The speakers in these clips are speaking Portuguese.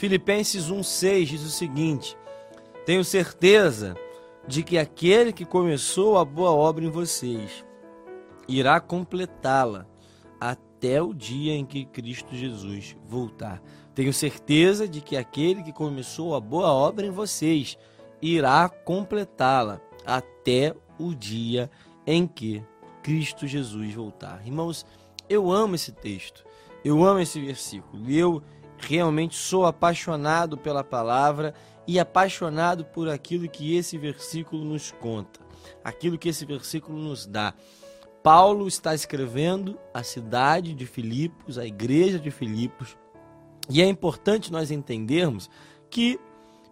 Filipenses 1,6 diz o seguinte: Tenho certeza de que aquele que começou a boa obra em vocês irá completá-la até o dia em que Cristo Jesus voltar. Tenho certeza de que aquele que começou a boa obra em vocês irá completá-la até o dia em que Cristo Jesus voltar. Irmãos, eu amo esse texto, eu amo esse versículo, eu realmente sou apaixonado pela palavra e apaixonado por aquilo que esse versículo nos conta, aquilo que esse versículo nos dá. Paulo está escrevendo a cidade de Filipos, a igreja de Filipos, e é importante nós entendermos que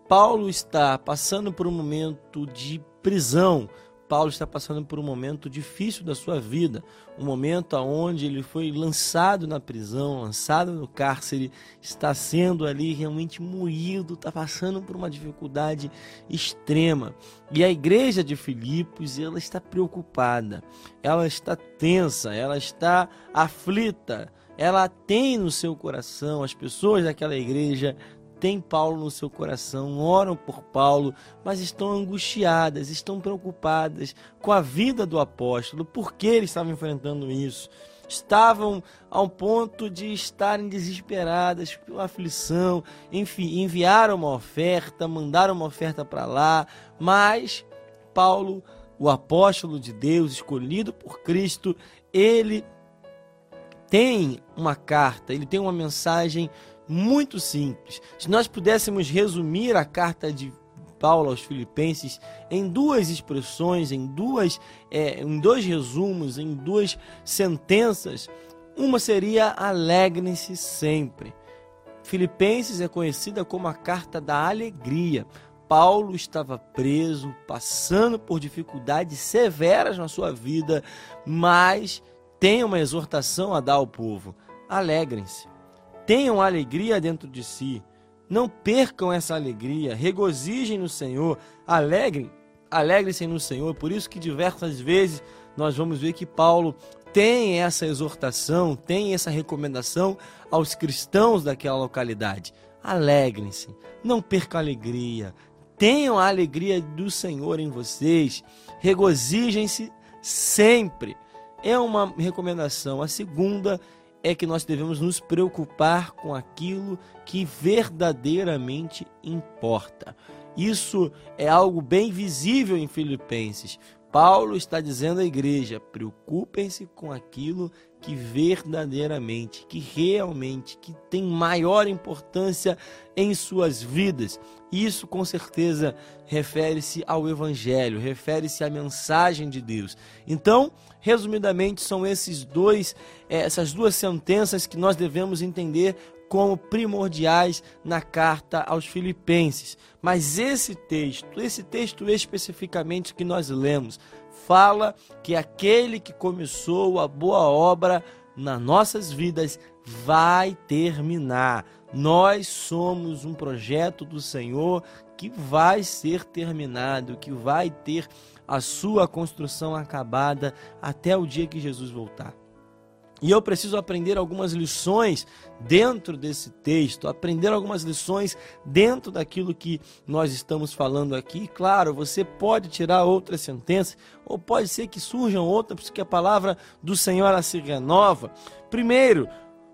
Paulo está passando por um momento de prisão, Paulo está passando por um momento difícil da sua vida, um momento onde ele foi lançado na prisão, lançado no cárcere, está sendo ali realmente moído, está passando por uma dificuldade extrema. E a igreja de Filipos, ela está preocupada, ela está tensa, ela está aflita, ela tem no seu coração, as pessoas daquela igreja têm Paulo no seu coração, oram por Paulo, mas estão angustiadas, estão preocupadas com a vida do apóstolo, por que eles estavam enfrentando isso. Estavam ao ponto de estarem desesperadas pela aflição, enfim, enviaram uma oferta, mandaram uma oferta para lá, mas Paulo, o apóstolo de Deus, escolhido por Cristo, ele tem uma carta, ele tem uma mensagem muito simples. Se nós pudéssemos resumir a carta de Paulo aos Filipenses em duas expressões, em duas, é, em dois resumos, em duas sentenças, uma seria alegrem-se sempre. Filipenses é conhecida como a carta da alegria. Paulo estava preso, passando por dificuldades severas na sua vida, mas tem uma exortação a dar ao povo: alegrem-se tenham alegria dentro de si. Não percam essa alegria, regozijem no Senhor, alegrem, alegrem-se no Senhor. Por isso que diversas vezes nós vamos ver que Paulo tem essa exortação, tem essa recomendação aos cristãos daquela localidade. Alegrem-se, não percam a alegria, tenham a alegria do Senhor em vocês, regozijem-se sempre. É uma recomendação. A segunda é que nós devemos nos preocupar com aquilo que verdadeiramente importa. Isso é algo bem visível em Filipenses. Paulo está dizendo à igreja: preocupem-se com aquilo que verdadeiramente, que realmente, que tem maior importância em suas vidas. Isso com certeza refere-se ao evangelho, refere-se à mensagem de Deus. Então, resumidamente, são esses dois, eh, essas duas sentenças que nós devemos entender como primordiais na carta aos Filipenses. Mas esse texto, esse texto especificamente que nós lemos, fala que aquele que começou a boa obra nas nossas vidas vai terminar. Nós somos um projeto do Senhor que vai ser terminado, que vai ter a sua construção acabada até o dia que Jesus voltar. E eu preciso aprender algumas lições dentro desse texto, aprender algumas lições dentro daquilo que nós estamos falando aqui. Claro, você pode tirar outras sentenças, ou pode ser que surjam outras, porque a palavra do Senhor se renova. Primeiro,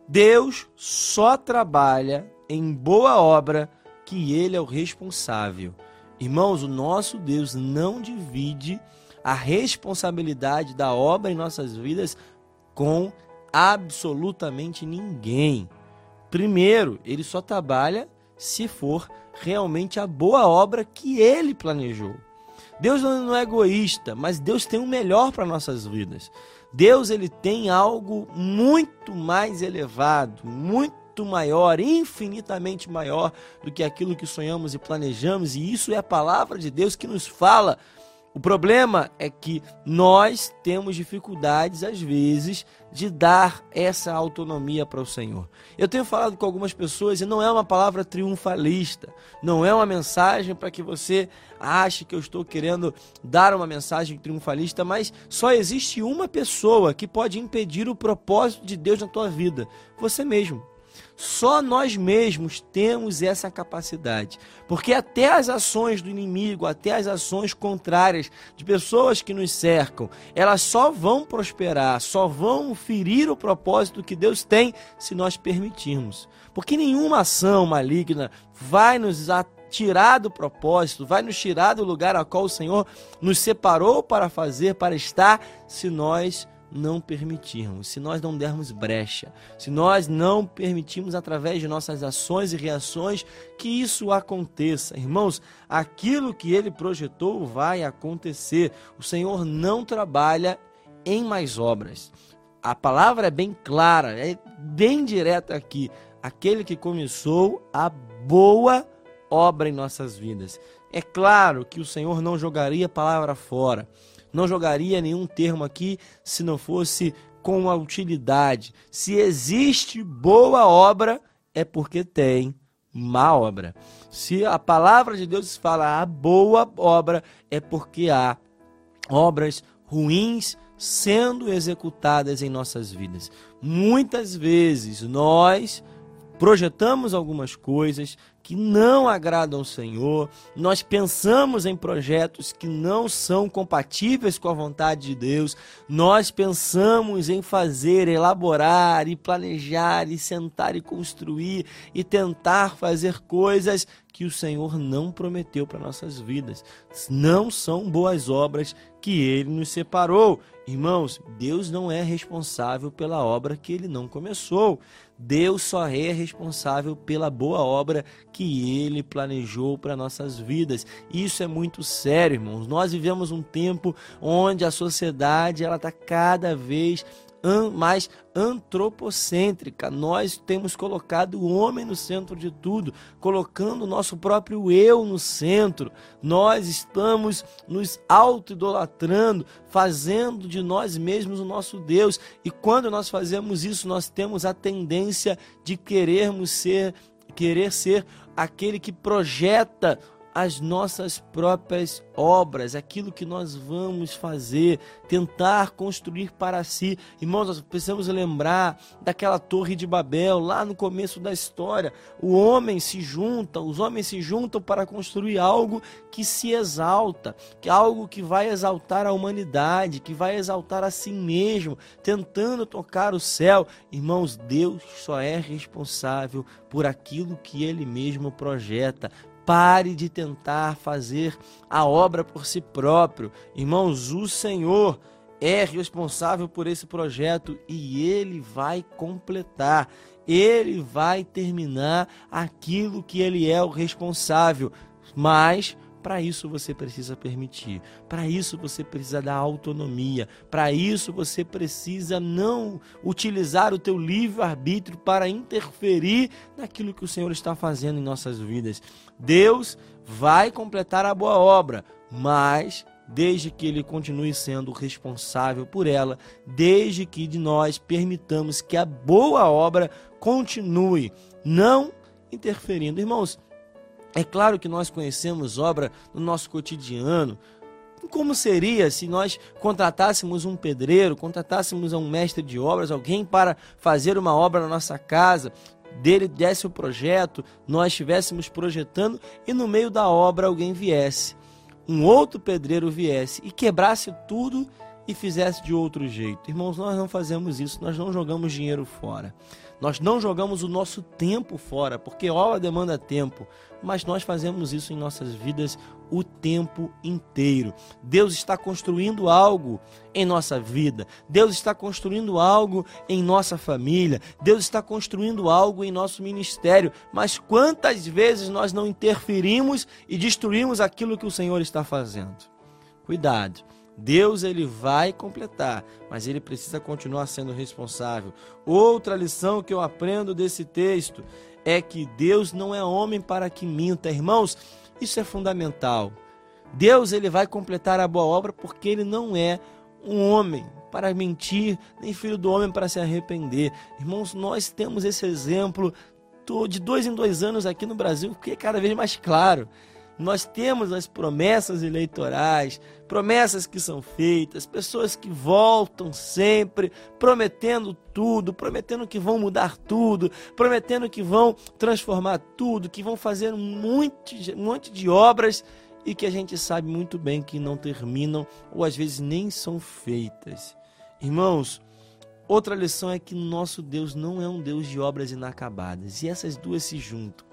Deus só trabalha em boa obra que Ele é o responsável. Irmãos, o nosso Deus não divide a responsabilidade da obra em nossas vidas com absolutamente ninguém. Primeiro, ele só trabalha se for realmente a boa obra que ele planejou. Deus não é egoísta, mas Deus tem o melhor para nossas vidas. Deus ele tem algo muito mais elevado, muito maior, infinitamente maior do que aquilo que sonhamos e planejamos, e isso é a palavra de Deus que nos fala o problema é que nós temos dificuldades, às vezes, de dar essa autonomia para o Senhor. Eu tenho falado com algumas pessoas e não é uma palavra triunfalista, não é uma mensagem para que você ache que eu estou querendo dar uma mensagem triunfalista, mas só existe uma pessoa que pode impedir o propósito de Deus na tua vida: você mesmo. Só nós mesmos temos essa capacidade. Porque até as ações do inimigo, até as ações contrárias de pessoas que nos cercam, elas só vão prosperar, só vão ferir o propósito que Deus tem se nós permitirmos. Porque nenhuma ação maligna vai nos tirar do propósito, vai nos tirar do lugar a qual o Senhor nos separou para fazer, para estar, se nós não permitirmos, se nós não dermos brecha, se nós não permitirmos através de nossas ações e reações que isso aconteça. Irmãos, aquilo que ele projetou vai acontecer. O Senhor não trabalha em mais obras. A palavra é bem clara, é bem direta aqui. Aquele que começou a boa obra em nossas vidas. É claro que o Senhor não jogaria a palavra fora não jogaria nenhum termo aqui se não fosse com a utilidade. Se existe boa obra, é porque tem má obra. Se a palavra de Deus fala a boa obra, é porque há obras ruins sendo executadas em nossas vidas. Muitas vezes nós projetamos algumas coisas, que não agradam ao Senhor, nós pensamos em projetos que não são compatíveis com a vontade de Deus, nós pensamos em fazer, elaborar e planejar e sentar e construir e tentar fazer coisas que o Senhor não prometeu para nossas vidas. Não são boas obras que ele nos separou. Irmãos, Deus não é responsável pela obra que ele não começou. Deus só é responsável pela boa obra que ele planejou para nossas vidas. Isso é muito sério, irmãos. Nós vivemos um tempo onde a sociedade ela está cada vez mais antropocêntrica. Nós temos colocado o homem no centro de tudo, colocando o nosso próprio eu no centro. Nós estamos nos auto-idolatrando, fazendo de nós mesmos o nosso Deus. E quando nós fazemos isso, nós temos a tendência de querermos ser, querer ser aquele que projeta as nossas próprias obras, aquilo que nós vamos fazer, tentar construir para si. Irmãos, nós precisamos lembrar daquela torre de Babel, lá no começo da história. O homem se junta, os homens se juntam para construir algo que se exalta, que é algo que vai exaltar a humanidade, que vai exaltar a si mesmo, tentando tocar o céu. Irmãos, Deus só é responsável por aquilo que ele mesmo projeta Pare de tentar fazer a obra por si próprio. Irmãos, o Senhor é responsável por esse projeto e ele vai completar. Ele vai terminar aquilo que ele é o responsável. Mas para isso você precisa permitir. Para isso você precisa dar autonomia. Para isso você precisa não utilizar o teu livre arbítrio para interferir naquilo que o Senhor está fazendo em nossas vidas. Deus vai completar a boa obra, mas desde que ele continue sendo responsável por ela, desde que de nós permitamos que a boa obra continue, não interferindo. Irmãos, é claro que nós conhecemos obra no nosso cotidiano. Como seria se nós contratássemos um pedreiro, contratássemos um mestre de obras, alguém para fazer uma obra na nossa casa, dele desse o projeto, nós estivéssemos projetando e no meio da obra alguém viesse, um outro pedreiro viesse e quebrasse tudo e fizesse de outro jeito. Irmãos, nós não fazemos isso, nós não jogamos dinheiro fora. Nós não jogamos o nosso tempo fora, porque obra demanda tempo, mas nós fazemos isso em nossas vidas o tempo inteiro. Deus está construindo algo em nossa vida, Deus está construindo algo em nossa família, Deus está construindo algo em nosso ministério, mas quantas vezes nós não interferimos e destruímos aquilo que o Senhor está fazendo? Cuidado. Deus ele vai completar, mas ele precisa continuar sendo responsável. Outra lição que eu aprendo desse texto é que Deus não é homem para que minta, irmãos. Isso é fundamental. Deus ele vai completar a boa obra porque ele não é um homem para mentir, nem filho do homem para se arrepender. Irmãos, nós temos esse exemplo de dois em dois anos aqui no Brasil, que é cada vez mais claro. Nós temos as promessas eleitorais, promessas que são feitas, pessoas que voltam sempre prometendo tudo, prometendo que vão mudar tudo, prometendo que vão transformar tudo, que vão fazer um monte, um monte de obras e que a gente sabe muito bem que não terminam ou às vezes nem são feitas. Irmãos, outra lição é que nosso Deus não é um Deus de obras inacabadas e essas duas se juntam.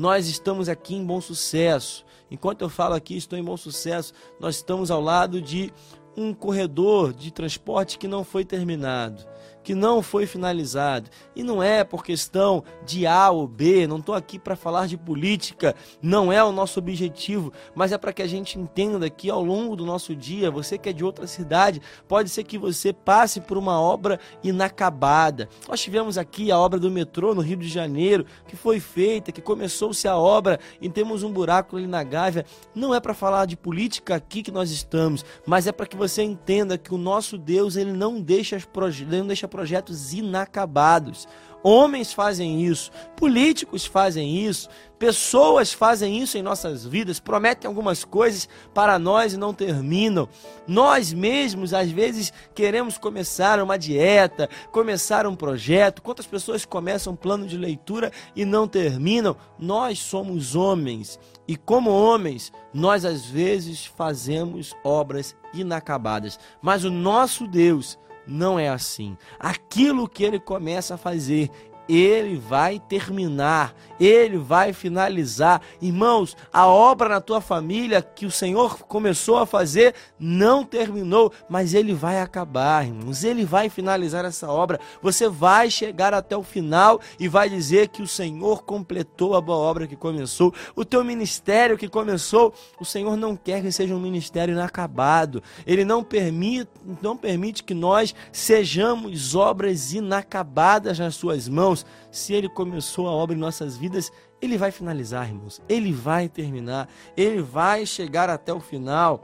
Nós estamos aqui em bom sucesso. Enquanto eu falo aqui, estou em bom sucesso. Nós estamos ao lado de um corredor de transporte que não foi terminado que não foi finalizado. E não é por questão de A ou B, não estou aqui para falar de política, não é o nosso objetivo, mas é para que a gente entenda que ao longo do nosso dia, você que é de outra cidade, pode ser que você passe por uma obra inacabada. Nós tivemos aqui a obra do metrô no Rio de Janeiro, que foi feita, que começou-se a obra e temos um buraco ali na Gávea. Não é para falar de política aqui que nós estamos, mas é para que você entenda que o nosso Deus, ele não deixa, ele não deixa projetos inacabados. Homens fazem isso, políticos fazem isso, pessoas fazem isso em nossas vidas, prometem algumas coisas para nós e não terminam. Nós mesmos, às vezes, queremos começar uma dieta, começar um projeto. Quantas pessoas começam um plano de leitura e não terminam? Nós somos homens e, como homens, nós às vezes fazemos obras inacabadas, mas o nosso Deus não é assim. Aquilo que ele começa a fazer, ele vai terminar, ele vai finalizar. Irmãos, a obra na tua família que o Senhor começou a fazer não terminou, mas ele vai acabar, irmãos. Ele vai finalizar essa obra. Você vai chegar até o final e vai dizer que o Senhor completou a boa obra que começou. O teu ministério que começou, o Senhor não quer que seja um ministério inacabado. Ele não permite, não permite que nós sejamos obras inacabadas nas suas mãos. Deus, se Ele começou a obra em nossas vidas, Ele vai finalizar, irmãos. Ele vai terminar. Ele vai chegar até o final.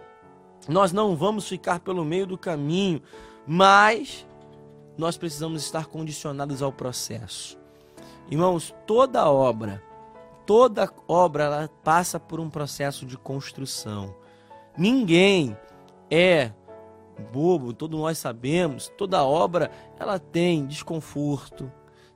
Nós não vamos ficar pelo meio do caminho, mas nós precisamos estar condicionados ao processo. Irmãos, toda obra, toda obra, ela passa por um processo de construção. Ninguém é bobo, todos nós sabemos, toda obra ela tem desconforto,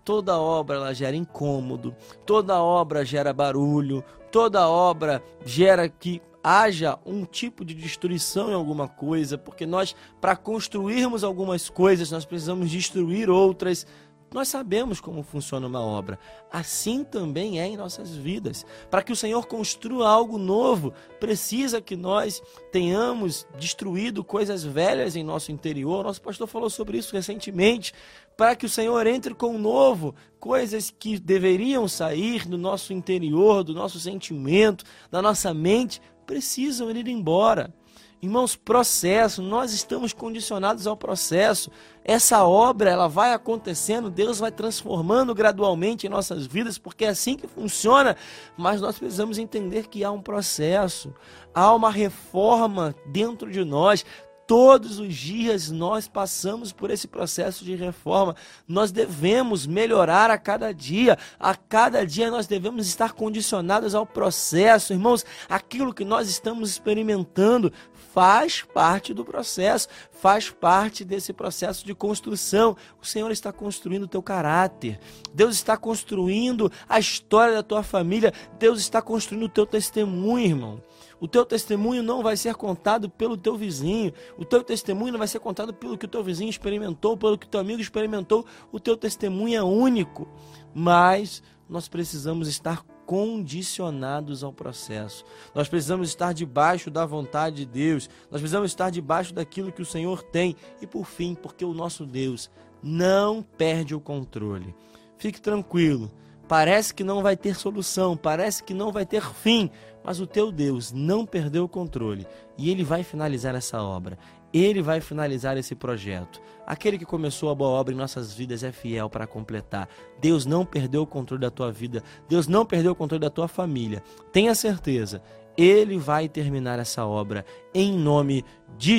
Toda obra ela gera incômodo, toda obra gera barulho, toda obra gera que haja um tipo de destruição em alguma coisa, porque nós, para construirmos algumas coisas, nós precisamos destruir outras. Nós sabemos como funciona uma obra. Assim também é em nossas vidas. Para que o Senhor construa algo novo, precisa que nós tenhamos destruído coisas velhas em nosso interior. Nosso pastor falou sobre isso recentemente. Para que o Senhor entre com o novo, coisas que deveriam sair do nosso interior, do nosso sentimento, da nossa mente, precisam ir embora. Irmãos, processo, nós estamos condicionados ao processo. Essa obra, ela vai acontecendo, Deus vai transformando gradualmente em nossas vidas, porque é assim que funciona. Mas nós precisamos entender que há um processo, há uma reforma dentro de nós. Todos os dias nós passamos por esse processo de reforma. Nós devemos melhorar a cada dia. A cada dia nós devemos estar condicionados ao processo. Irmãos, aquilo que nós estamos experimentando faz parte do processo, faz parte desse processo de construção. O Senhor está construindo o teu caráter. Deus está construindo a história da tua família. Deus está construindo o teu testemunho, irmão. O teu testemunho não vai ser contado pelo teu vizinho. O teu testemunho não vai ser contado pelo que o teu vizinho experimentou, pelo que o teu amigo experimentou. O teu testemunho é único. Mas nós precisamos estar condicionados ao processo. Nós precisamos estar debaixo da vontade de Deus. Nós precisamos estar debaixo daquilo que o Senhor tem. E por fim, porque o nosso Deus não perde o controle. Fique tranquilo. Parece que não vai ter solução, parece que não vai ter fim, mas o teu Deus não perdeu o controle e ele vai finalizar essa obra. Ele vai finalizar esse projeto. Aquele que começou a boa obra em nossas vidas é fiel para completar. Deus não perdeu o controle da tua vida. Deus não perdeu o controle da tua família. Tenha certeza, Ele vai terminar essa obra em nome de Jesus.